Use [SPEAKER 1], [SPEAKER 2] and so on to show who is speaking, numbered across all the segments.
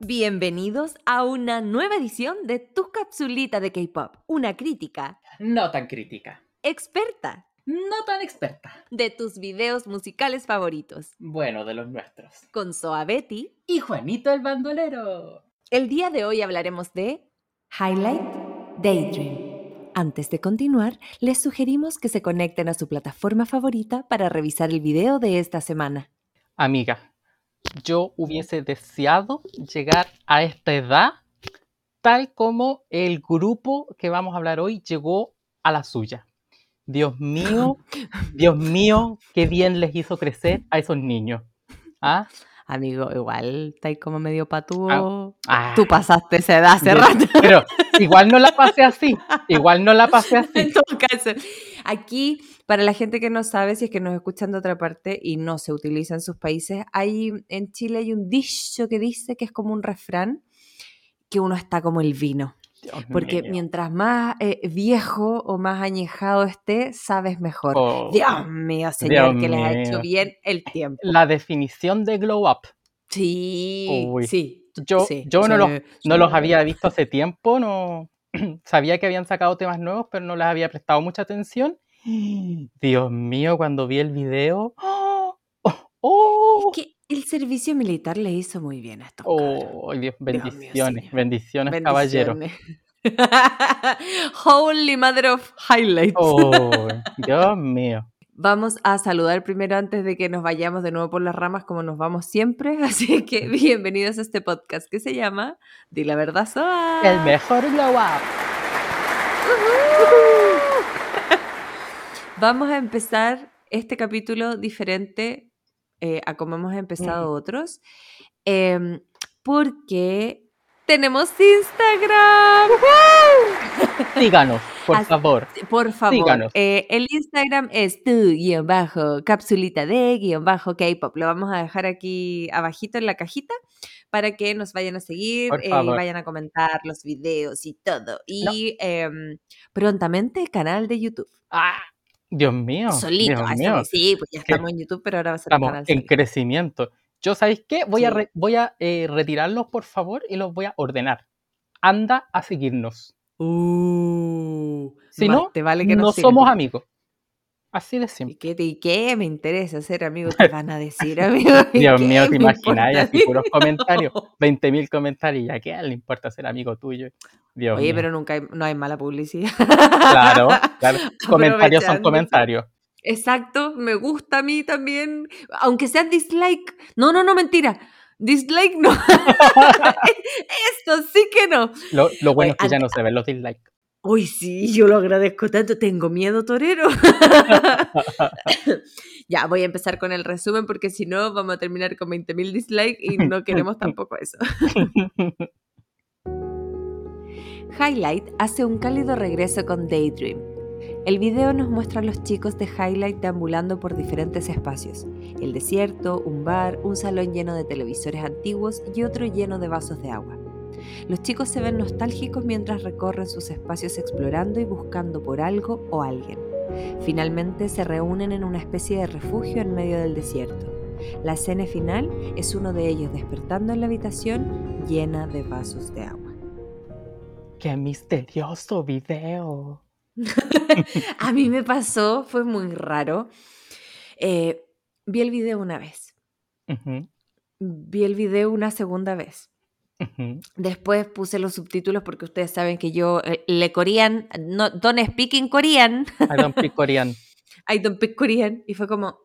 [SPEAKER 1] Bienvenidos a una nueva edición de Tu Capsulita de K-Pop, una crítica
[SPEAKER 2] No tan crítica.
[SPEAKER 1] experta
[SPEAKER 2] No tan experta.
[SPEAKER 1] de tus videos musicales favoritos,
[SPEAKER 2] Bueno, de los nuestros.
[SPEAKER 1] con Soa Betty.
[SPEAKER 2] Y Juanito el bandolero.
[SPEAKER 1] El día de hoy hablaremos de Highlight Daydream. Antes de continuar, les sugerimos que se conecten a su plataforma favorita para revisar el video de esta semana.
[SPEAKER 2] Amiga, yo hubiese deseado llegar a esta edad tal como el grupo que vamos a hablar hoy llegó a la suya. Dios mío, Dios mío, qué bien les hizo crecer a esos niños. ¿Ah?
[SPEAKER 1] Amigo, igual está ahí como medio patúo.
[SPEAKER 2] Ah,
[SPEAKER 1] Tú pasaste esa edad hace rato.
[SPEAKER 2] Pero igual no la pasé así. Igual no la pasé así.
[SPEAKER 1] En todo caso, aquí, para la gente que no sabe, si es que nos escuchan de otra parte y no se utiliza en sus países, hay en Chile hay un dicho que dice que es como un refrán que uno está como el vino,
[SPEAKER 2] Dios
[SPEAKER 1] porque
[SPEAKER 2] mío.
[SPEAKER 1] mientras más eh, viejo o más añejado esté, sabes mejor.
[SPEAKER 2] Oh,
[SPEAKER 1] Dios mío, señor,
[SPEAKER 2] Dios
[SPEAKER 1] que les ha hecho
[SPEAKER 2] mío.
[SPEAKER 1] bien el tiempo.
[SPEAKER 2] La definición de glow up.
[SPEAKER 1] Sí,
[SPEAKER 2] Uy.
[SPEAKER 1] sí.
[SPEAKER 2] Yo,
[SPEAKER 1] sí,
[SPEAKER 2] yo no,
[SPEAKER 1] sí,
[SPEAKER 2] los, no los había visto hace tiempo, no sabía que habían sacado temas nuevos, pero no les había prestado mucha atención. Dios mío, cuando vi el video. ¡Oh! ¡Oh!
[SPEAKER 1] Es que el servicio militar le hizo muy bien a estos cabros.
[SPEAKER 2] ¡Oh! Dios,
[SPEAKER 1] mío,
[SPEAKER 2] bendiciones, bendiciones, caballero.
[SPEAKER 1] Bendiciones. Holy Mother of Highlights.
[SPEAKER 2] ¡Oh! Dios mío.
[SPEAKER 1] Vamos a saludar primero antes de que nos vayamos de nuevo por las ramas como nos vamos siempre. Así que bienvenidos a este podcast que se llama Di la verdad, Soa.
[SPEAKER 2] El mejor glow up.
[SPEAKER 1] Vamos a empezar este capítulo diferente eh, a como hemos empezado
[SPEAKER 2] Mm.
[SPEAKER 1] otros. em, porque tenemos Instagram.
[SPEAKER 2] Síganos, por
[SPEAKER 1] Así-
[SPEAKER 2] favor.
[SPEAKER 1] Por favor,
[SPEAKER 2] Síganos.
[SPEAKER 1] eh, el Instagram es tu guion bajo capsulita de guion bajo K-pop. Lo vamos a dejar aquí abajito en la cajita para que nos vayan a seguir eh, y vayan a comentar los videos y todo. Y em, prontamente canal de YouTube.
[SPEAKER 2] ¡Ah! Dios mío.
[SPEAKER 1] Solito.
[SPEAKER 2] Dios
[SPEAKER 1] ah. Sí, pues ya estamos en YouTube, pero ahora va a ser
[SPEAKER 2] Estamos
[SPEAKER 1] canal
[SPEAKER 2] en crecimiento. Yo, ¿sabéis qué? Voy a, re- voy a eh, retirarlos, por favor, y los voy a ordenar. Anda a seguirnos.
[SPEAKER 1] Uh,
[SPEAKER 2] Si no,
[SPEAKER 1] te vale que
[SPEAKER 2] no somos amigos. Así de
[SPEAKER 1] ¿Y
[SPEAKER 2] simple.
[SPEAKER 1] qué, te- y qué me interesa ser amigo? ¿Qué van a decir, amigo? ¿Y
[SPEAKER 2] Dios
[SPEAKER 1] qué
[SPEAKER 2] mío, te imagináis así puros comentarios. 20.000 comentarios. ¿Y a quién le importa ser amigo tuyo? Dios
[SPEAKER 1] Oye,
[SPEAKER 2] mío.
[SPEAKER 1] pero nunca hay, no hay mala publicidad.
[SPEAKER 2] Claro, claro. Comentarios son comentarios.
[SPEAKER 1] Exacto, me gusta a mí también, aunque sea dislike. No, no, no, mentira. Dislike no. Esto sí que no.
[SPEAKER 2] Lo, lo bueno
[SPEAKER 1] Oye,
[SPEAKER 2] es que ya no se ven los dislikes.
[SPEAKER 1] Uy, sí, yo lo agradezco tanto. Tengo miedo, torero. ya, voy a empezar con el resumen porque si no vamos a terminar con 20.000 dislikes y no queremos tampoco eso. Highlight hace un cálido regreso con Daydream. El video nos muestra a los chicos de Highlight deambulando por diferentes espacios. El desierto, un bar, un salón lleno de televisores antiguos y otro lleno de vasos de agua. Los chicos se ven nostálgicos mientras recorren sus espacios explorando y buscando por algo o alguien. Finalmente se reúnen en una especie de refugio en medio del desierto. La escena final es uno de ellos despertando en la habitación llena de vasos de agua.
[SPEAKER 2] ¡Qué misterioso video!
[SPEAKER 1] A mí me pasó, fue muy raro. Eh, vi el video una vez, vi el video una segunda vez. Después puse los subtítulos porque ustedes saben que yo eh, le corean, no, don't speak in Korean.
[SPEAKER 2] I don't speak Korean.
[SPEAKER 1] I don't speak Korean. Y fue como,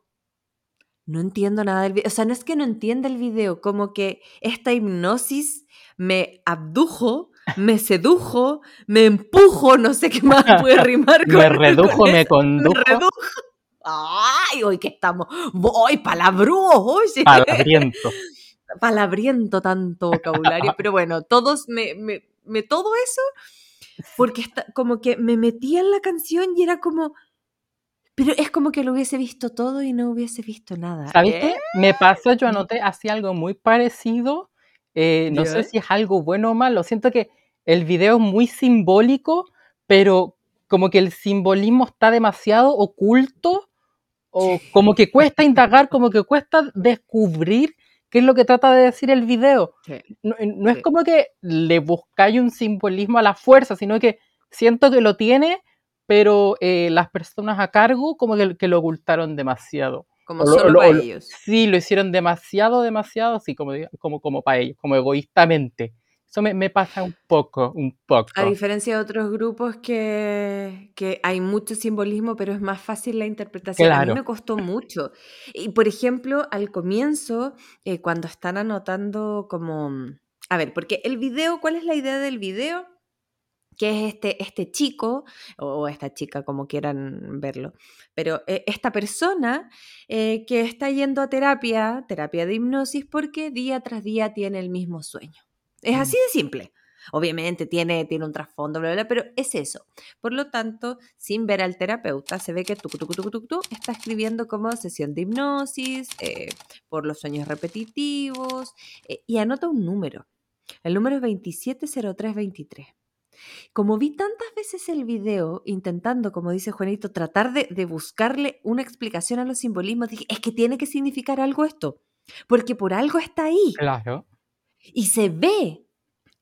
[SPEAKER 1] no entiendo nada del video. O sea, no es que no entienda el video, como que esta hipnosis me abdujo, me sedujo, me empujo, no sé qué más puede rimar con
[SPEAKER 2] Me redujo, me condujo.
[SPEAKER 1] Me redujo. Ay, hoy que estamos, voy palabrúos, oye.
[SPEAKER 2] Palabriento.
[SPEAKER 1] Palabriento tanto vocabulario, pero bueno, todos me, me, me- todo eso, porque está, como que me metía en la canción y era como, pero es como que lo hubiese visto todo y no hubiese visto nada.
[SPEAKER 2] ¿Sabes
[SPEAKER 1] ¿Eh?
[SPEAKER 2] qué? Me pasó, yo anoté así algo muy parecido. eh, no sé si es algo bueno o malo. Siento que el video es muy simbólico, pero como que el simbolismo está demasiado oculto o como que cuesta indagar, como que cuesta descubrir qué es lo que trata de decir el video. No, es como que le buscáis un simbolismo a la fuerza, sino que siento que lo tiene, pero eh, las personas a cargo como que, lo ocultaron demasiado.
[SPEAKER 1] Como solo para ellos.
[SPEAKER 2] Sí, lo hicieron demasiado, demasiado, así como, como, como para ellos, como egoístamente. Eso me, pasa un poco, un poco.
[SPEAKER 1] A diferencia de otros grupos que, que hay mucho simbolismo, pero es más fácil la interpretación. A mí me costó mucho. Y por ejemplo, al comienzo, eh, cuando están anotando como... A ver, porque el video, ¿cuál es la idea del video? que es este, este chico, o esta chica, como quieran verlo, pero eh, esta persona eh, que está yendo a terapia, terapia de hipnosis, porque día tras día tiene el mismo sueño. Es así de simple. Obviamente tiene, tiene un trasfondo, bla, bla, pero es eso. Por lo tanto, sin ver al terapeuta, se ve que tú, está escribiendo como sesión de hipnosis, eh, por los sueños repetitivos, eh, y anota un número. El número es 270323. Como vi tantas veces el video intentando, como dice Juanito, tratar de, de buscarle una explicación a los simbolismos, dije, es que tiene que significar algo esto, porque por algo está ahí.
[SPEAKER 2] Claro.
[SPEAKER 1] Y se ve.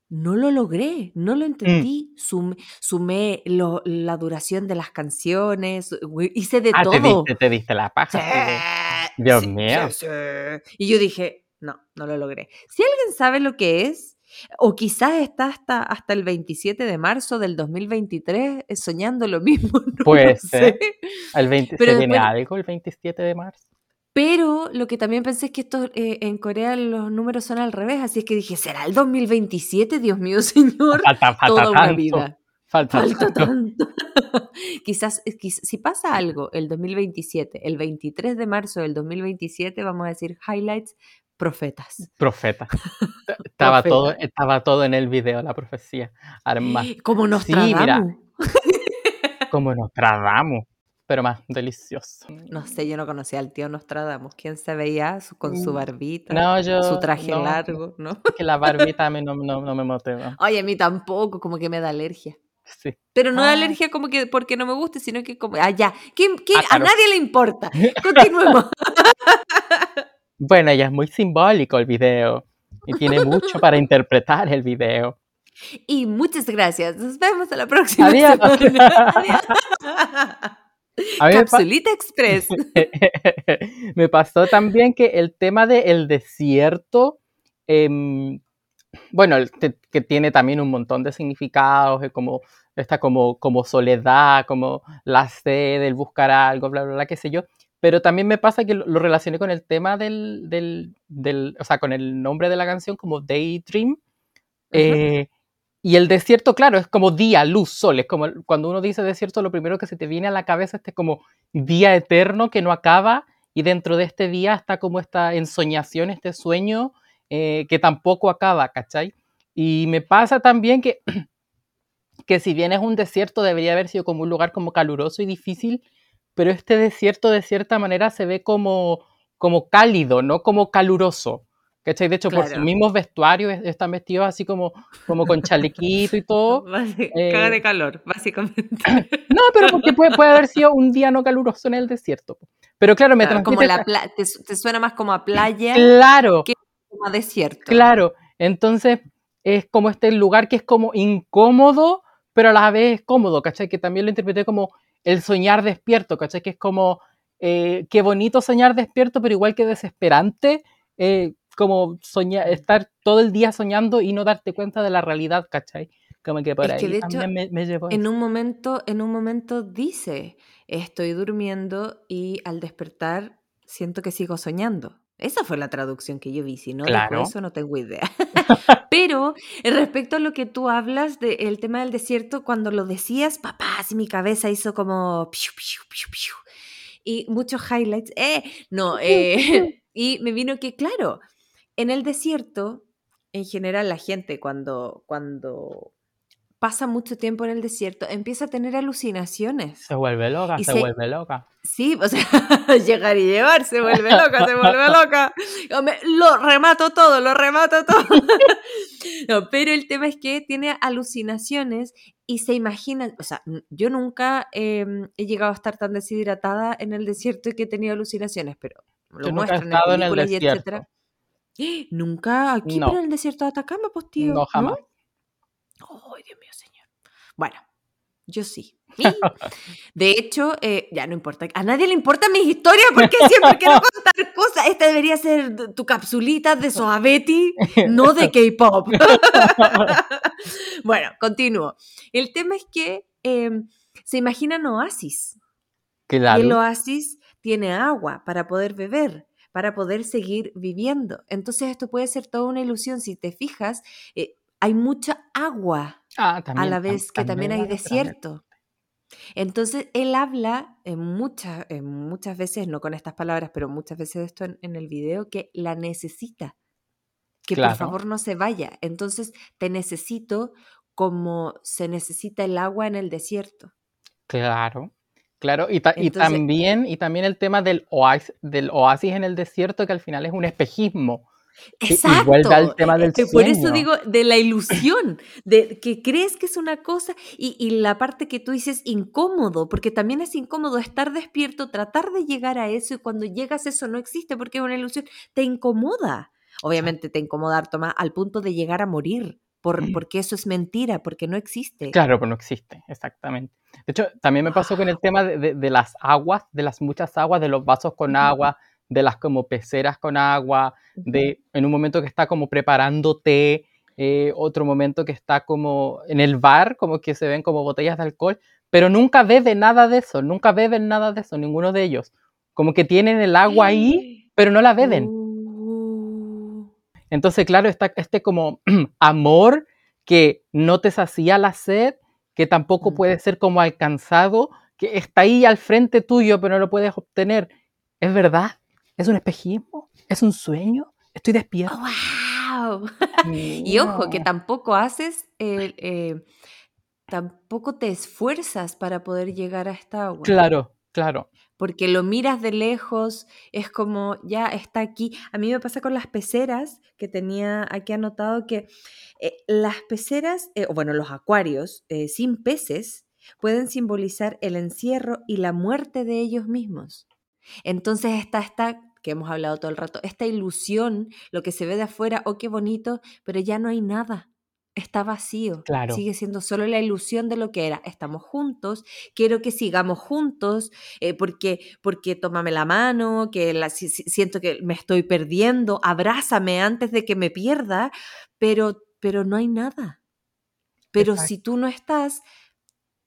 [SPEAKER 1] No lo logré, no lo mm. entendí. Sumé, la duración de las canciones, hice de
[SPEAKER 2] ah,
[SPEAKER 1] todo.
[SPEAKER 2] Te diste, te la paja. Dios mío.
[SPEAKER 1] y yo dije, no, no lo logré. Si alguien sabe lo que es, o quizás está hasta, hasta el 27 de marzo del 2023 eh, soñando lo mismo.
[SPEAKER 2] pues El 20, ¿Se viene algo el 27 de marzo?
[SPEAKER 1] Pero lo que también pensé es que esto, eh, en Corea los números son al revés, así es que dije, ¿será el 2027? Dios mío, señor.
[SPEAKER 2] Falta, falta Toda una vida.
[SPEAKER 1] Falta, tanto. Quizás, si pasa algo el 2027, el 23 de marzo del 2027, vamos a decir highlights, profetas.
[SPEAKER 2] Profetas. estaba, Todo, estaba todo en el video, la profecía.
[SPEAKER 1] Como nos sí, mira,
[SPEAKER 2] como Nostradamus pero más delicioso.
[SPEAKER 1] No sé, yo no conocía al tío Nostradamus. ¿Quién se veía con su mm, barbita? su traje largo, ¿no?
[SPEAKER 2] que la barbita a mí no, no, me motiva.
[SPEAKER 1] Oye, a mí tampoco, como que me da alergia. Sí. Pero no da ah. alergia como que porque no me guste, sino que como, ah, ya, ah, a nadie le importa. Continuemos.
[SPEAKER 2] bueno, ya es muy simbólico el video y tiene mucho para interpretar el video.
[SPEAKER 1] Y muchas gracias. Nos vemos en la próxima Adiós. Adiós. Capsulita Express.
[SPEAKER 2] me pasó también que el tema del desierto, em, bueno, que tiene también un montón de significados, como esta como, como soledad, como la sed, el buscar algo, bla, bla, bla, qué sé yo. Pero también me pasa que lo, relacioné con el tema del, del, o sea, con el nombre de la canción como Daydream. Y el desierto, claro, es como día, luz, sol. Es como cuando uno dice desierto, lo primero que se te viene a la cabeza es este como día eterno que no acaba. Y dentro de este día está como esta ensoñación, este sueño eh, que tampoco acaba, ¿cachai? Y me pasa también que, que si bien es un desierto, debería haber sido como un lugar como caluroso y difícil, pero este desierto de cierta manera se ve como, como cálido, no como caluroso. ¿Cachai? De hecho, por sus mismos vestuarios están vestidos así como, como con chalequito y todo.
[SPEAKER 1] Eh, caga de calor, básicamente.
[SPEAKER 2] no, pero porque puede, puede, haber sido un día no caluroso en el desierto. Pero claro, me
[SPEAKER 1] claro, Como la te, te, suena más como a playa
[SPEAKER 2] claro,
[SPEAKER 1] que como a desierto.
[SPEAKER 2] Claro, entonces es como este lugar que es como incómodo, pero a la vez es cómodo, ¿cachai? Que también lo interpreté como el soñar despierto, ¿cachai? Que es como, eh, qué bonito soñar despierto, pero igual que desesperante. Eh, como soñar, estar todo el día soñando y no darte cuenta de la realidad, ¿cachai? Como que por ahí también me, llevó
[SPEAKER 1] en un momento, en un momento dice, estoy durmiendo y al despertar siento que sigo soñando. Esa fue la traducción que yo vi, si no claro. eso no tengo idea. Pero respecto a lo que tú hablas del tema del desierto, cuando lo decías, papá, así mi cabeza hizo como... y muchos highlights. Eh, no, eh, y me vino que, claro, en el desierto, en general, la gente cuando, cuando pasa mucho tiempo en el desierto, empieza a tener alucinaciones.
[SPEAKER 2] Se vuelve loca, se,
[SPEAKER 1] se-
[SPEAKER 2] vuelve loca.
[SPEAKER 1] Sí, o sea, llegar y llevar, se vuelve loca, se vuelve loca. Lo remato todo, lo remato todo. No, pero el tema es que tiene alucinaciones y se imagina, o sea, yo nunca em, he llegado a estar tan deshidratada en el desierto y que he tenido alucinaciones, pero lo
[SPEAKER 2] Yo
[SPEAKER 1] muestran en
[SPEAKER 2] en el
[SPEAKER 1] películas y
[SPEAKER 2] desierto.
[SPEAKER 1] Nunca aquí,
[SPEAKER 2] No.
[SPEAKER 1] pero en el desierto de Atacama, pues tío.
[SPEAKER 2] No, jamás.
[SPEAKER 1] Ay, Dios mío, señor. Bueno, yo sí. De hecho, eh, ya no importa. A nadie le importan mis historias porque siempre quiero contar cosas. Esta debería ser tu capsulita de Soavetti, no de K-pop. bueno, continúo. El tema es que em, se imaginan oasis. Y el
[SPEAKER 2] Claro.
[SPEAKER 1] oasis tiene agua para poder beber, para poder seguir viviendo. Entonces esto puede ser toda una ilusión. Si te fijas, eh, hay mucha agua
[SPEAKER 2] Ah,
[SPEAKER 1] a la
[SPEAKER 2] tam-
[SPEAKER 1] vez que también hay desierto. Entonces él habla en muchas, en muchas veces, no con estas palabras, pero muchas veces esto en, en el video, que la necesita. Que
[SPEAKER 2] Claro.
[SPEAKER 1] por favor no se vaya. Entonces te necesito como se necesita el agua en el desierto.
[SPEAKER 2] Claro, claro. Y, ta- y
[SPEAKER 1] Entonces-
[SPEAKER 2] también, y también el tema del oasis, del oasis en el desierto, que al final es un espejismo.
[SPEAKER 1] Exacto.
[SPEAKER 2] vuelve al tema del
[SPEAKER 1] Eh, Por eso digo de la ilusión, de que crees que es una cosa y, y la parte que tú dices incómodo, porque también es incómodo estar despierto, tratar de llegar a eso y cuando llegas eso no existe porque es una ilusión, te incomoda. Obviamente te incomoda harto más al punto de llegar a morir, por, porque eso es mentira, porque no existe.
[SPEAKER 2] Claro, pero no existe, exactamente. De hecho, también me pasó con el tema de, de- de las aguas, de las muchas aguas, de los vasos con agua, de las como peceras con agua, de en un momento que está como preparando té, eh, otro momento que está como en el bar, como que se ven como botellas de alcohol, pero nunca bebe nada de eso, nunca beben nada de eso, ninguno de ellos. Como que tienen el agua ahí, pero no la beben. Entonces, claro, está este como amor que no te sacía la sed, que tampoco puede ser como alcanzado, que está ahí al frente tuyo, pero no lo puedes obtener. ¿Es verdad? ¿Es un espejismo? ¿Es un sueño? ¿Estoy despierto?
[SPEAKER 1] ¡Wow! Y ojo, que tampoco haces, el, eh, tampoco te esfuerzas para poder llegar a esta agua.
[SPEAKER 2] Claro, claro.
[SPEAKER 1] Porque lo miras de lejos, es como, ya está aquí. A mí me pasa con las peceras, que tenía aquí anotado que eh, las peceras, eh, o bueno, los acuarios eh, sin peces pueden simbolizar el encierro y la muerte de ellos mismos. Entonces está esta, que hemos hablado todo el rato, esta ilusión, lo que se ve de afuera, oh, qué bonito, pero ya no hay nada. Está vacío.
[SPEAKER 2] Claro.
[SPEAKER 1] Sigue siendo solo la ilusión de lo que era. Estamos juntos, quiero que sigamos juntos, eh, porque, porque tómame la mano, que la, si- si- siento que me estoy perdiendo, abrázame antes de que me pierda, pero, pero no hay nada. Pero
[SPEAKER 2] Exacto.
[SPEAKER 1] si tú no estás,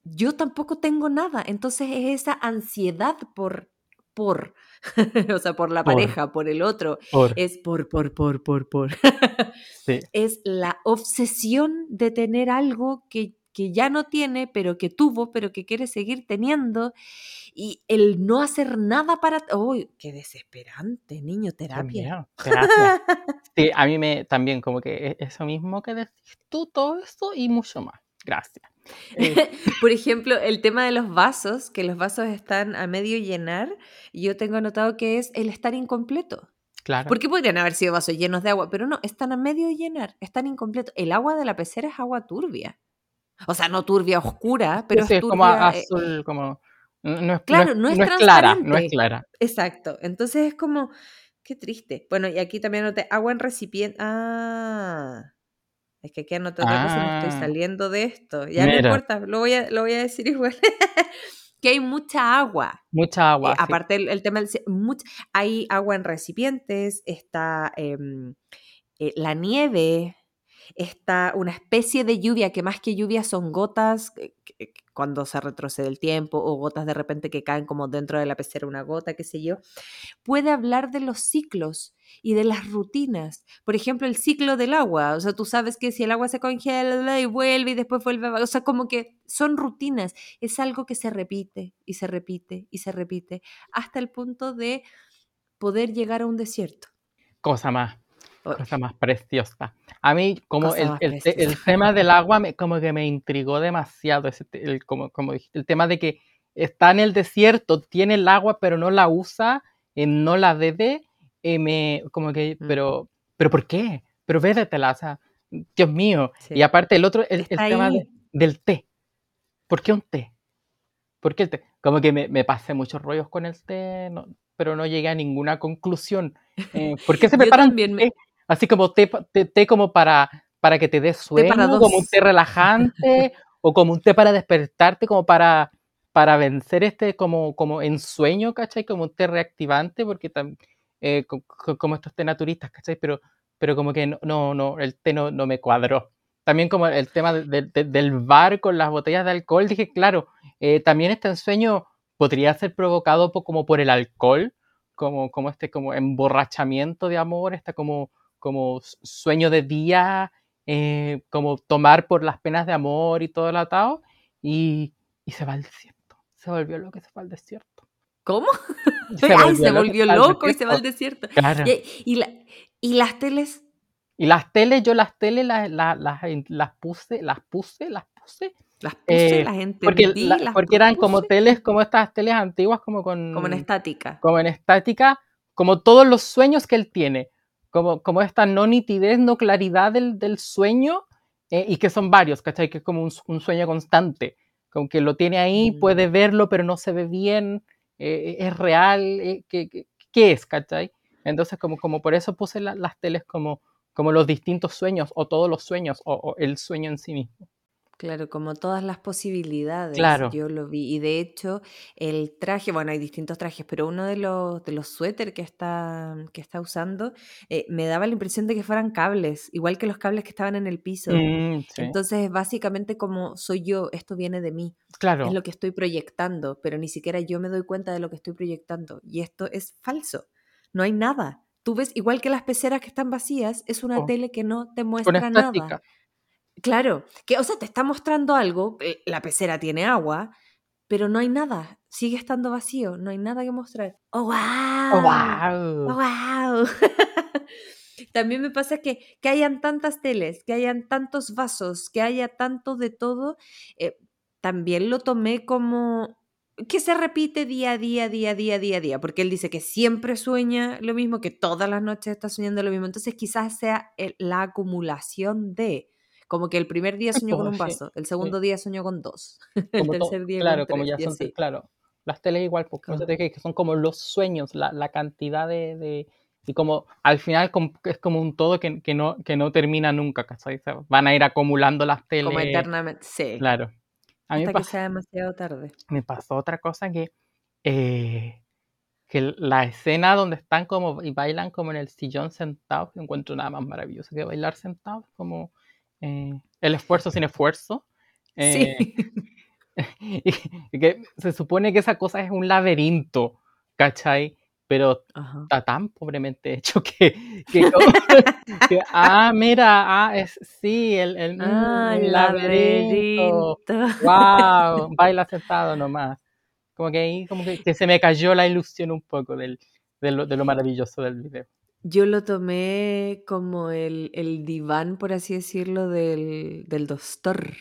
[SPEAKER 1] yo tampoco tengo nada. Entonces es esa ansiedad por, por, o sea, por la
[SPEAKER 2] Por.
[SPEAKER 1] pareja, por el otro.
[SPEAKER 2] Por,
[SPEAKER 1] Es por, por, por, por, por.
[SPEAKER 2] sí,
[SPEAKER 1] es la obsesión de tener algo que, que ya no tiene, pero que tuvo, pero que quiere seguir teniendo. Y el no hacer nada para... ¡Uy, qué desesperante, niño! Terapia.
[SPEAKER 2] terapia. Sí, a mí me también como que e- eso mismo que decís tú, todo esto y mucho más. Gracias. Eh,
[SPEAKER 1] Por ejemplo, el tema de los vasos, que los vasos están a medio llenar, yo tengo anotado que es el estar incompleto.
[SPEAKER 2] claro.
[SPEAKER 1] Porque podrían haber sido vasos llenos de agua, pero no, están a medio llenar, están incompletos. El agua de la pecera es agua turbia. O sea, no turbia oscura, pero
[SPEAKER 2] Sí,
[SPEAKER 1] es
[SPEAKER 2] como
[SPEAKER 1] eh,
[SPEAKER 2] azul, como... No es,
[SPEAKER 1] Claro,
[SPEAKER 2] no
[SPEAKER 1] no
[SPEAKER 2] es, no es clara, no es clara.
[SPEAKER 1] Exacto. Entonces es como, qué triste. Bueno, y aquí también anoté agua en recipiente. Ah, es que aquí anoté otra cosa y me estoy
[SPEAKER 2] Ah.
[SPEAKER 1] saliendo de esto. Ya no importa, lo voy a, lo voy a decir igual. que hay mucha agua.
[SPEAKER 2] Mucha agua.
[SPEAKER 1] Eh,
[SPEAKER 2] sí.
[SPEAKER 1] aparte el, el tema del much- hay agua en recipientes, está em, eh, la nieve, está una especie de lluvia que más que lluvia son gotas que cuando se retrocede el tiempo o gotas de repente que caen como dentro de la pecera una gota, qué sé yo. Puede hablar de los ciclos y de las rutinas. Por ejemplo, el ciclo del agua. O sea, tú sabes que si el agua se congela y vuelve y después vuelve. O sea, como que son rutinas. Es algo que se repite y se repite y se repite hasta el punto de poder llegar a un desierto.
[SPEAKER 2] Cosa más. Cosa más preciosa. A mí, como el, el, tema del agua, me, como que me intrigó demasiado. Ese, el, como, como el tema de que está en el desierto, tiene el agua, pero no la usa, eh, no la bebe. Eh, me, como que, mm. pero, pero ¿por qué? Pero bébetela, o sea, Dios mío. Y aparte, el otro, el, tema del té. ¿Por qué un té? ¿Por qué el té? Como que me, me pasé muchos rollos con el té, pero no llegué a ninguna conclusión. Eh, ¿Por qué se preparan té? Así como té, té, como para, para que te dé sueño, como un té relajante, o como un té para despertarte, como para, para vencer este como, como ensueño, ¿cachai? Como un té reactivante, porque también, eh, como, estos té naturistas, ¿cachai? Pero, pero como que no, no, no el té no, no me cuadró. También como el tema del bar con las botellas de alcohol, dije, claro, eh, también este ensueño podría ser provocado como por el alcohol, como, como este como emborrachamiento de amor, esta como como sueño de día, eh, como tomar por las penas de amor y todo el atado, y, y se va al desierto. Se volvió loco y se va al desierto.
[SPEAKER 1] ¿Cómo? Se Ay, se volvió loco y se va al desierto. Claro. ¿Y, la, ¿Y, las teles?
[SPEAKER 2] Y las teles, yo las teles las, las, las, puse, las puse, las puse.
[SPEAKER 1] Las puse, eh, las entendí,
[SPEAKER 2] porque,
[SPEAKER 1] las
[SPEAKER 2] porque eran como teles, como estas teles antiguas, como con...
[SPEAKER 1] Como en estática.
[SPEAKER 2] Como en estática, como todos los sueños que él tiene como, como esta no nitidez, no claridad del, del sueño, eh, y que son varios, ¿cachai? Que es como un, un, sueño constante, como que lo tiene ahí, mm. puede verlo, pero no se ve bien, eh, es real, eh, ¿qué, ¿qué, es, ¿cachai? Entonces, como, como por eso puse las teles como, como los distintos sueños, o todos los sueños, o el sueño en sí mismo.
[SPEAKER 1] Claro, como todas las posibilidades,
[SPEAKER 2] Claro.
[SPEAKER 1] yo lo vi. Y de hecho, el traje, bueno, hay distintos trajes, pero uno de los, de los suéter que está, que está usando eh, me daba la impresión de que fueran cables, igual que los cables que estaban en el piso.
[SPEAKER 2] Mm,
[SPEAKER 1] Entonces, básicamente como soy yo, esto viene de mí, es lo que estoy proyectando, pero ni siquiera yo me doy cuenta de lo que estoy proyectando. Y esto es falso, no hay nada. Tú ves, igual que las peceras que están vacías, es una oh. tele que no te muestra nada. Claro, que, o sea, te está mostrando algo, eh, la pecera tiene agua, pero no hay nada, sigue estando vacío, no hay nada que mostrar. ¡Oh, wow!
[SPEAKER 2] ¡Oh, wow!
[SPEAKER 1] ¡Oh, wow! También me pasa que, que hayan tantas teles, que hayan tantos vasos, que haya tanto de todo, eh, también lo tomé como que se repite día a día, día a día, día a día, porque él dice que siempre sueña lo mismo, que todas las noches está soñando lo mismo, entonces quizás sea la acumulación de como que el primer día soñó con un vaso, el segundo día soñó con dos, el tercer día
[SPEAKER 2] Claro,
[SPEAKER 1] como
[SPEAKER 2] ya son, claro. Las teles igual, porque que son como los sueños, la, la cantidad de, y como al final es como un todo que, que, no, que no termina nunca, ¿cachai? van a ir acumulando las teles.
[SPEAKER 1] Como eternamente, sí.
[SPEAKER 2] Claro.
[SPEAKER 1] A mí Hasta que sea demasiado tarde.
[SPEAKER 2] Me pasó otra cosa que, eh, que la escena donde están como y bailan como en el sillón sentados, encuentro nada más maravilloso que bailar sentados, como eh, el esfuerzo sin esfuerzo.
[SPEAKER 1] sí. Eh,
[SPEAKER 2] y, que se supone que esa cosa es un laberinto, ¿cachai? Pero está tan pobremente hecho que, ah, mira, ah, es, sí, el, el, mm,
[SPEAKER 1] ah, laberinto.
[SPEAKER 2] Wow, baila sentado nomás. Como que ahí, como que, se me cayó la ilusión un poco del, de, lo, de lo maravilloso del video.
[SPEAKER 1] Yo lo tomé como el, el diván, por así decirlo, del, del doctor.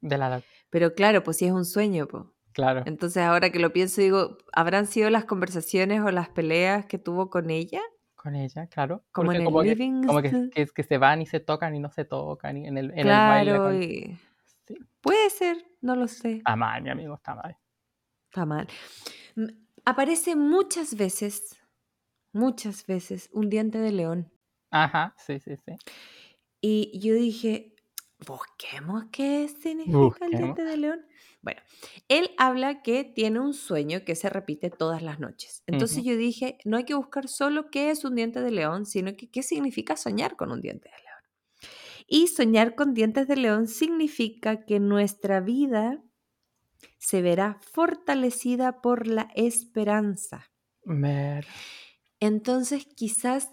[SPEAKER 2] De la
[SPEAKER 1] Pero claro, pues sí es un sueño, pues.
[SPEAKER 2] Claro.
[SPEAKER 1] Entonces ahora que lo pienso, digo, ¿habrán sido las conversaciones o las peleas que tuvo con ella?
[SPEAKER 2] Con ella, claro.
[SPEAKER 1] Como en el como living.
[SPEAKER 2] Que, como que, que, se van y se tocan y no se tocan y en el, en
[SPEAKER 1] claro,
[SPEAKER 2] el
[SPEAKER 1] baile. Sí. Puede ser, no lo sé.
[SPEAKER 2] Está mal, mi amigo, está mal.
[SPEAKER 1] Está mal. Aparece muchas veces muchas veces un diente de león.
[SPEAKER 2] Ajá, sí, sí, sí.
[SPEAKER 1] Y yo dije, busquemos qué significa el diente de león. Bueno, él habla que tiene un sueño que se repite todas las noches. Entonces yo dije, no hay que buscar solo qué es un diente de león, sino que qué significa soñar con un diente de león. Y soñar con dientes de león significa que nuestra vida se verá fortalecida por la esperanza.
[SPEAKER 2] Mer.
[SPEAKER 1] Entonces quizás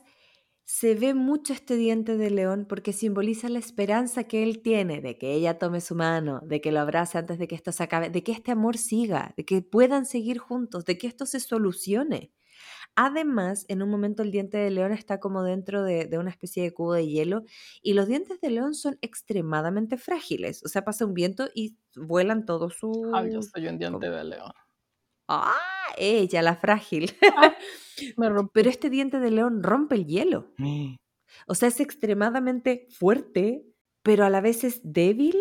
[SPEAKER 1] se ve mucho este diente de león porque simboliza la esperanza que él tiene de que ella tome su mano, de que lo abrace antes de que esto se acabe, de que este amor siga, de que puedan seguir juntos, de que esto se solucione. Además, en un momento el diente de león está como dentro de, de una especie de cubo de hielo y los dientes de león son extremadamente frágiles. O sea, pasa un viento y vuelan todos
[SPEAKER 2] Ay, yo
[SPEAKER 1] sus...
[SPEAKER 2] soy un diente de león.
[SPEAKER 1] ¡Ah! Ella, la frágil.
[SPEAKER 2] Ah, Me.
[SPEAKER 1] Pero este diente de león rompe el hielo. O sea, es extremadamente fuerte, pero a la vez es débil.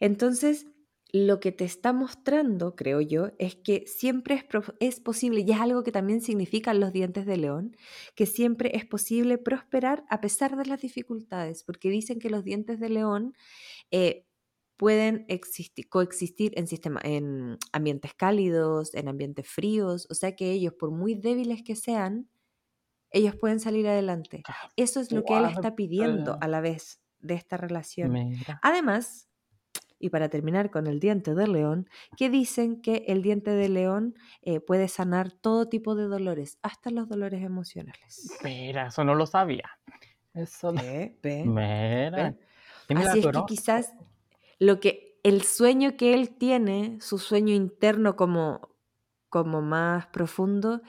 [SPEAKER 1] Entonces, lo que te está mostrando, creo yo, es que siempre es, es posible, y es algo que también significan los dientes de león, que siempre es posible prosperar a pesar de las dificultades, porque dicen que los dientes de león eh, pueden existi- coexistir en, sistema, en ambientes cálidos, en ambientes fríos, o sea que ellos, por muy débiles que sean, ellos pueden salir adelante.
[SPEAKER 2] Ah,
[SPEAKER 1] Eso es lo que él está pidiendo a la vez de esta relación. Además, y para terminar con el diente de león, que dicen que el diente de león eh, puede sanar todo tipo de dolores, hasta los dolores emocionales.
[SPEAKER 2] Mira, eso no lo sabía. Eso no. Mira.
[SPEAKER 1] Así es que quizás lo que el sueño que él tiene, su sueño interno como, como más profundo,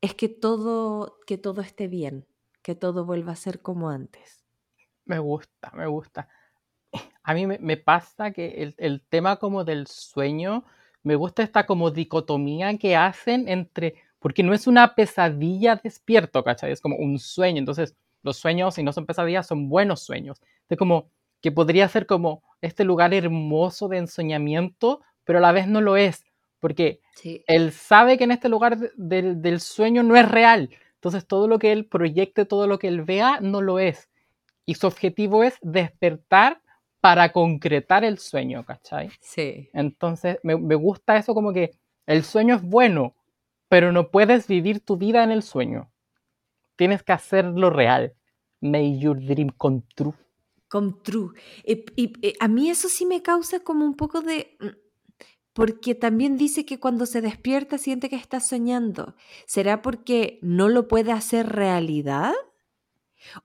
[SPEAKER 1] es que todo, que todo esté bien, que todo vuelva a ser como antes.
[SPEAKER 2] Me gusta, me gusta. A mí me, pasa que el, el tema como del sueño, me gusta esta como dicotomía que hacen entre, porque no es una pesadilla despierto, ¿cachai? Es como un sueño. Entonces, los sueños, si no son pesadillas, son buenos sueños. Es como que podría ser como este lugar hermoso de ensoñamiento, pero a la vez no lo es, porque
[SPEAKER 1] Sí.
[SPEAKER 2] él sabe que en este lugar de- del- del sueño no es real. Entonces todo lo que él proyecte, todo lo que él vea, no lo es. Y su objetivo es despertar para concretar el sueño, ¿cachai?
[SPEAKER 1] Sí.
[SPEAKER 2] Entonces me, me gusta eso como que el sueño es bueno, pero no puedes vivir tu vida en el sueño. Tienes que hacerlo real. May your dream come true.
[SPEAKER 1] Come true. Y, eh, a mí eso sí me causa como un poco de... mm, Porque también dice que cuando se despierta siente que está soñando. ¿Será porque no lo puede hacer realidad?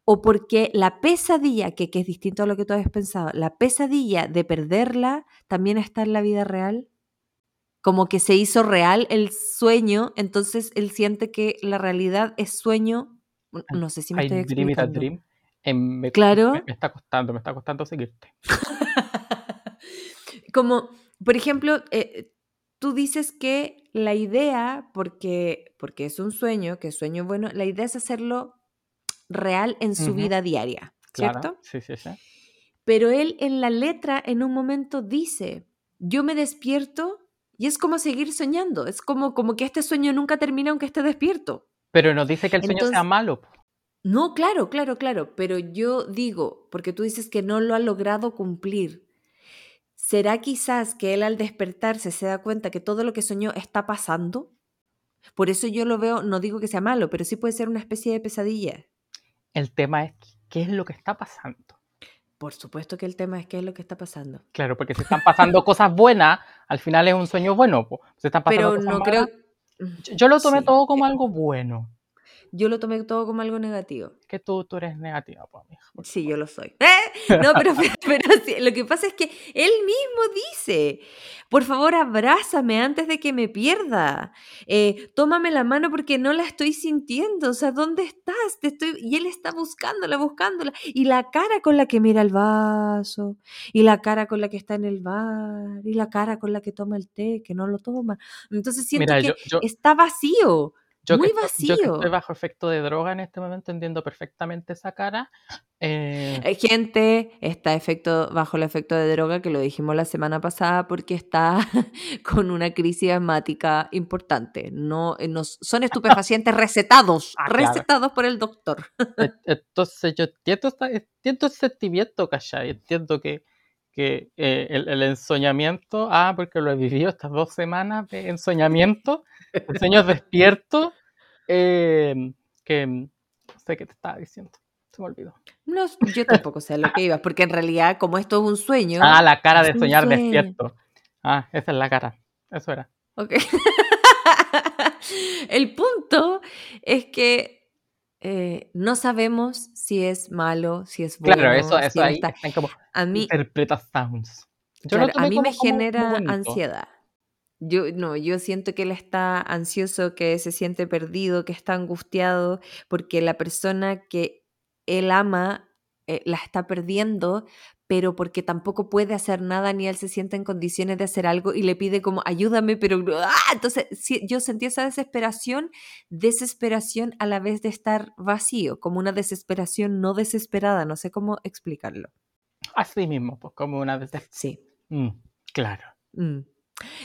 [SPEAKER 1] ¿O porque la pesadilla, que, que es distinto a lo que tú habías pensado, la pesadilla de perderla también está en la vida real? Como que se hizo real el sueño, entonces él siente que la realidad es sueño. No sé si me
[SPEAKER 2] I
[SPEAKER 1] estoy explicando.
[SPEAKER 2] dream. Em, me,
[SPEAKER 1] Claro.
[SPEAKER 2] me- me está costando, me está costando seguirte.
[SPEAKER 1] Como, por ejemplo, eh, tú dices que la idea, porque, porque es un sueño, que es sueño bueno, la idea es hacerlo real en su
[SPEAKER 2] Ujú.
[SPEAKER 1] vida diaria,
[SPEAKER 2] Claro.
[SPEAKER 1] ¿cierto?
[SPEAKER 2] Sí, sí, sí.
[SPEAKER 1] Pero él en la letra en un momento dice, yo me despierto y es como seguir soñando, es como, como que este sueño nunca termina aunque esté despierto.
[SPEAKER 2] Pero no dice que el sueño sea
[SPEAKER 1] Entonces-
[SPEAKER 2] malo.
[SPEAKER 1] No, claro, claro, claro, pero yo digo, porque tú dices que no lo ha logrado cumplir, ¿será quizás que él al despertarse se da cuenta que todo lo que soñó está pasando? Por eso yo lo veo, no digo que sea malo, pero sí puede ser una especie de pesadilla.
[SPEAKER 2] El tema es qué es lo que está pasando.
[SPEAKER 1] Por supuesto que el tema es qué es lo que está pasando.
[SPEAKER 2] Claro, porque si están pasando cosas buenas, al final es un sueño bueno. Si están pasando
[SPEAKER 1] Pero
[SPEAKER 2] cosas
[SPEAKER 1] no
[SPEAKER 2] malas,
[SPEAKER 1] creo...
[SPEAKER 2] Yo, yo lo tomé
[SPEAKER 1] Sí,
[SPEAKER 2] todo como
[SPEAKER 1] eh,
[SPEAKER 2] algo bueno.
[SPEAKER 1] Yo lo tomé todo como algo negativo.
[SPEAKER 2] Que tú, tú eres negativa, pues, por
[SPEAKER 1] Sí, yo lo soy. ¡Eh! No, pero, pero, pero sí, lo que pasa es que él mismo dice, por favor, abrázame antes de que me pierda. Eh, tómame la mano porque no la estoy sintiendo. O sea, ¿dónde estás? Te estoy... Y él está buscándola, buscándola. Y la cara con la que mira el vaso, y la cara con la que está en el bar, y la cara con la que toma el té, que no lo toma. Entonces siento
[SPEAKER 2] Mira,
[SPEAKER 1] que
[SPEAKER 2] yo, yo,
[SPEAKER 1] está vacío.
[SPEAKER 2] Yo
[SPEAKER 1] muy
[SPEAKER 2] que estoy, yo que estoy
[SPEAKER 1] vacío.
[SPEAKER 2] bajo efecto de droga en este momento entiendo perfectamente esa cara. Eh,
[SPEAKER 1] Eh, Gente está efecto, bajo el efecto de droga, que lo dijimos la semana pasada, porque está con una crisis asmática importante. No, eh, no- son estupefacientes recetados,
[SPEAKER 2] Ah, claro.
[SPEAKER 1] recetados por el doctor.
[SPEAKER 2] e- entonces yo entiendo, esta- entiendo el sentimiento, ¿cachai? Entiendo que, que eh, el, el ensoñamiento, ah, porque lo he vivido estas dos semanas de ensoñamiento, de sueños despiertos, eh, que no sé qué te estaba diciendo, se me olvidó.
[SPEAKER 1] No, yo tampoco sé lo que ibas, porque en realidad, como esto es un sueño.
[SPEAKER 2] Ah, la cara de soñar
[SPEAKER 1] sueño.
[SPEAKER 2] despierto. Ah, esa es la cara. Eso era.
[SPEAKER 1] Ok. el punto es que eh, no sabemos si es malo, si es bueno.
[SPEAKER 2] Claro, eso,
[SPEAKER 1] si
[SPEAKER 2] eso
[SPEAKER 1] no
[SPEAKER 2] ahí
[SPEAKER 1] está-
[SPEAKER 2] como
[SPEAKER 1] A mí,
[SPEAKER 2] interpreta sounds. Yo
[SPEAKER 1] Claro, a mí me
[SPEAKER 2] como-
[SPEAKER 1] genera ansiedad. Yo, no, yo siento que él está ansioso, que se siente perdido, que está angustiado, porque la persona que él ama eh, la está perdiendo, pero porque tampoco puede hacer nada ni él se siente en condiciones de hacer algo y le pide como ayúdame, pero ¡ah! entonces sí, yo sentí esa desesperación, desesperación a la vez de estar vacío, como una desesperación no desesperada, no sé cómo explicarlo.
[SPEAKER 2] Así mismo, pues como una desesperación.
[SPEAKER 1] Sí.
[SPEAKER 2] Mm, claro.
[SPEAKER 1] Mm.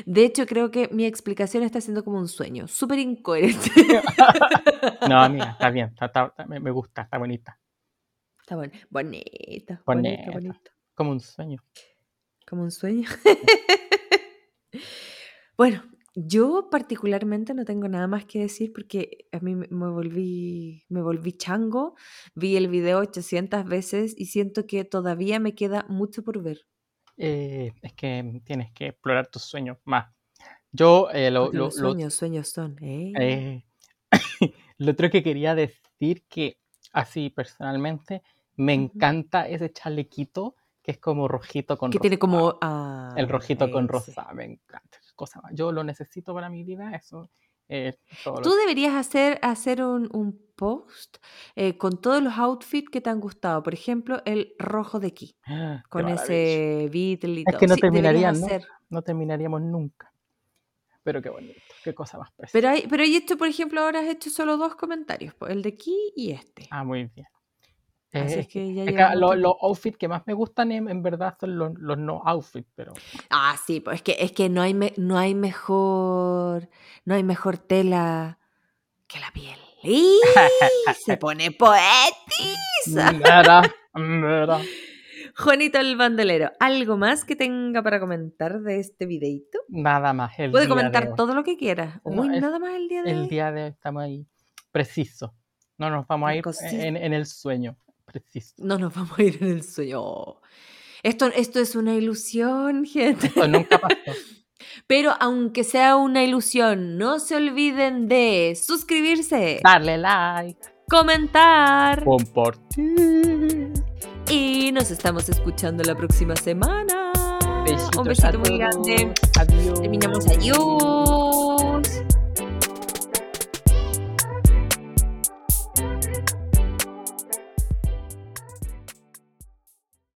[SPEAKER 1] De hecho, creo que mi explicación está siendo como un sueño, súper incoherente.
[SPEAKER 2] No, amiga, está bien, está- está- me gusta, está bonita.
[SPEAKER 1] Está bueno. Bonito, bonito,
[SPEAKER 2] Bonita.
[SPEAKER 1] bonito.
[SPEAKER 2] Como un sueño.
[SPEAKER 1] Como un sueño. bueno, yo particularmente no tengo nada más que decir porque a mí me me volví, me volví chango, vi el video 800 veces y siento que todavía me queda mucho por ver.
[SPEAKER 2] Eh, es que tienes que explorar tus sueños más. Yo, eh, lo, lo-
[SPEAKER 1] los
[SPEAKER 2] lo-
[SPEAKER 1] sueños, sueños son. ¿eh?
[SPEAKER 2] eh, lo otro que quería decir que, así personalmente, me encanta ese chalequito que es como rojito con
[SPEAKER 1] que
[SPEAKER 2] rosa.
[SPEAKER 1] tiene como... ah,
[SPEAKER 2] El rojito con
[SPEAKER 1] ese.
[SPEAKER 2] rosa, me encanta. Cosa más. Yo lo necesito para mi vida, eso. Eh, todo lo-
[SPEAKER 1] Tú deberías hacer, hacer un, un post eh, con todos los outfits que te han gustado. Por ejemplo, el rojo de aquí,
[SPEAKER 2] ¡Ah! ¡Qué
[SPEAKER 1] con ese Beatle y
[SPEAKER 2] Es
[SPEAKER 1] todo.
[SPEAKER 2] que no
[SPEAKER 1] Sí,
[SPEAKER 2] terminarían, ¿no?
[SPEAKER 1] hacer.
[SPEAKER 2] No terminaríamos nunca. Pero qué bonito, qué cosa más preciosa.
[SPEAKER 1] Pero hay, pero hay esto, por ejemplo, ahora has hecho solo dos comentarios, pues, el de aquí y este.
[SPEAKER 2] Ah, muy bien.
[SPEAKER 1] Así
[SPEAKER 2] Eh,
[SPEAKER 1] es que ya
[SPEAKER 2] es que
[SPEAKER 1] llevamos
[SPEAKER 2] lo-
[SPEAKER 1] todo.
[SPEAKER 2] los outfits que más me gustan en, en verdad son los, los no outfits, pero
[SPEAKER 1] Ah, sí, pues es que, es que no, hay me- no hay mejor, no hay mejor tela que la piel. ¡Y! Se pone poetiza.
[SPEAKER 2] Mira, mira.
[SPEAKER 1] Juanito el bandolero, ¿algo más que tenga para comentar de este videito?
[SPEAKER 2] nada más. El
[SPEAKER 1] Puede
[SPEAKER 2] día de
[SPEAKER 1] comentar
[SPEAKER 2] hoy.
[SPEAKER 1] todo lo que quiera.
[SPEAKER 2] No,
[SPEAKER 1] Uy,
[SPEAKER 2] es-
[SPEAKER 1] nada más el día de
[SPEAKER 2] El
[SPEAKER 1] hoy.
[SPEAKER 2] día de hoy estamos ahí preciso. No nos vamos a ir
[SPEAKER 1] Precosito.
[SPEAKER 2] en, en el sueño. Preciso.
[SPEAKER 1] No nos vamos a ir en el sueño. Oh. Esto, esto es una ilusión, gente.
[SPEAKER 2] Esto nunca pasó.
[SPEAKER 1] Pero aunque sea una ilusión, no se olviden de suscribirse,
[SPEAKER 2] Darle like,
[SPEAKER 1] comentar
[SPEAKER 2] compartir.
[SPEAKER 1] y nos estamos escuchando la próxima semana.
[SPEAKER 2] Besitos
[SPEAKER 1] Un besito muy grande.
[SPEAKER 2] Adiós.
[SPEAKER 1] Terminamos. Adiós.